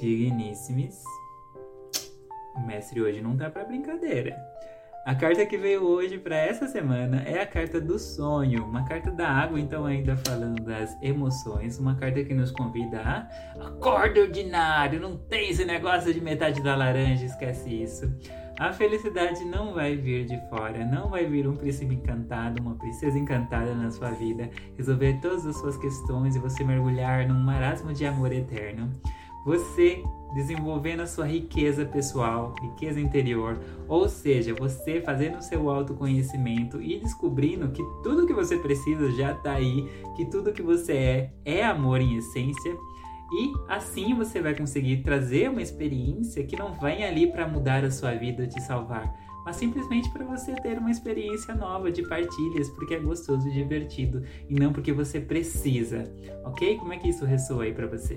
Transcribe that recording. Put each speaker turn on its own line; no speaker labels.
Digníssimos, o mestre hoje não tá para brincadeira. A carta que veio hoje para essa semana é a carta do sonho, uma carta da água, então ainda falando das emoções, uma carta que nos convida a acorda ordinário, não tem esse negócio de metade da laranja, esquece isso. A felicidade não vai vir de fora, não vai vir um príncipe encantado, uma princesa encantada na sua vida, resolver todas as suas questões e você mergulhar num marasmo de amor eterno. Você desenvolvendo a sua riqueza pessoal, riqueza interior, ou seja, você fazendo o seu autoconhecimento e descobrindo que tudo que você precisa já está aí, que tudo que você é é amor em essência. E assim você vai conseguir trazer uma experiência que não vem ali para mudar a sua vida te salvar, mas simplesmente para você ter uma experiência nova de partilhas, porque é gostoso e divertido, e não porque você precisa, ok? Como é que isso ressoa aí para você?